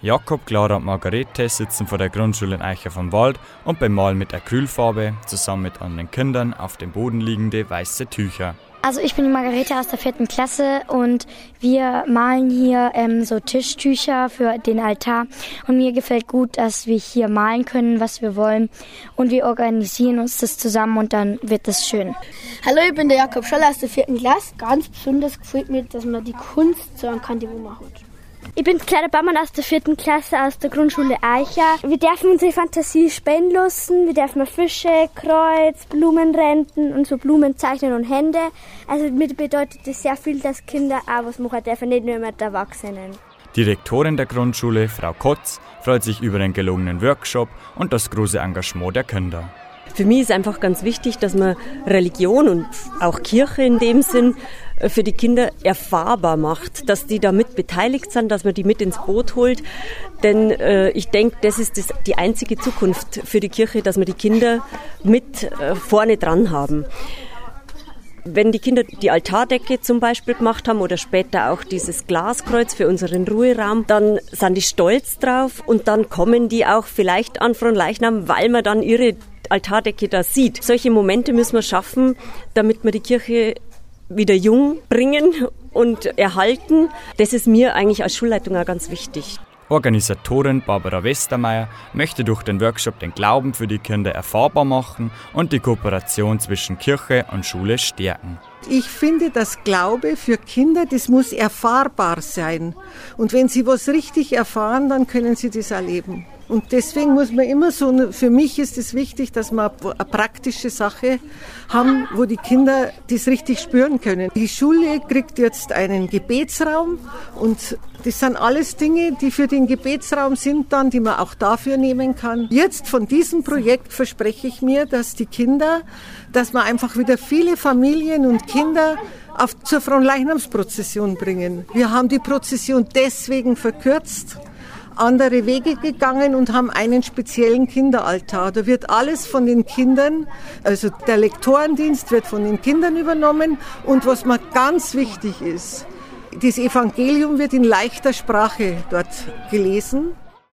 Jakob, Clara und Margarete sitzen vor der Grundschule in Eicher vom Wald und bemalen mit Acrylfarbe zusammen mit anderen Kindern auf dem Boden liegende weiße Tücher. Also ich bin die Margarete aus der vierten Klasse und wir malen hier ähm, so Tischtücher für den Altar. Und mir gefällt gut, dass wir hier malen können, was wir wollen. Und wir organisieren uns das zusammen und dann wird das schön. Hallo, ich bin der Jakob Scholler aus der vierten Klasse. Ganz besonders gefällt mir, dass man die Kunst so kann, die wo man hat. Ich bin Clara Baumann aus der vierten Klasse aus der Grundschule Eicher. Wir dürfen unsere Fantasie spenden lassen. Wir dürfen Fische, Kreuz, Blumenrenten und so Blumen zeichnen und Hände. Also mir bedeutet das sehr viel, dass Kinder auch was machen dürfen, nicht nur mit Erwachsenen. Die Rektorin der Grundschule, Frau Kotz, freut sich über den gelungenen Workshop und das große Engagement der Kinder. Für mich ist einfach ganz wichtig, dass man Religion und auch Kirche in dem Sinn äh, für die Kinder erfahrbar macht, dass die damit beteiligt sind, dass man die mit ins Boot holt. Denn äh, ich denke, das ist das, die einzige Zukunft für die Kirche, dass wir die Kinder mit äh, vorne dran haben. Wenn die Kinder die Altardecke zum Beispiel gemacht haben oder später auch dieses Glaskreuz für unseren Ruheraum, dann sind die stolz drauf und dann kommen die auch vielleicht an Leichnam, weil man dann ihre Altardecke da sieht. Solche Momente müssen wir schaffen, damit wir die Kirche wieder jung bringen und erhalten. Das ist mir eigentlich als Schulleitung auch ganz wichtig. Organisatorin Barbara Westermeier möchte durch den Workshop den Glauben für die Kinder erfahrbar machen und die Kooperation zwischen Kirche und Schule stärken. Ich finde, das Glaube für Kinder, das muss erfahrbar sein. Und wenn sie was richtig erfahren, dann können sie das erleben. Und deswegen muss man immer so, für mich ist es wichtig, dass wir eine praktische Sache haben, wo die Kinder das richtig spüren können. Die Schule kriegt jetzt einen Gebetsraum und das sind alles Dinge, die für den Gebetsraum sind dann, die man auch dafür nehmen kann. Jetzt von diesem Projekt verspreche ich mir, dass die Kinder, dass man einfach wieder viele Familien und Kinder auf, zur Fronleichnamsprozession bringen. Wir haben die Prozession deswegen verkürzt, andere Wege gegangen und haben einen speziellen Kinderaltar. Da wird alles von den Kindern, also der Lektorendienst wird von den Kindern übernommen und was mir ganz wichtig ist, das Evangelium wird in leichter Sprache dort gelesen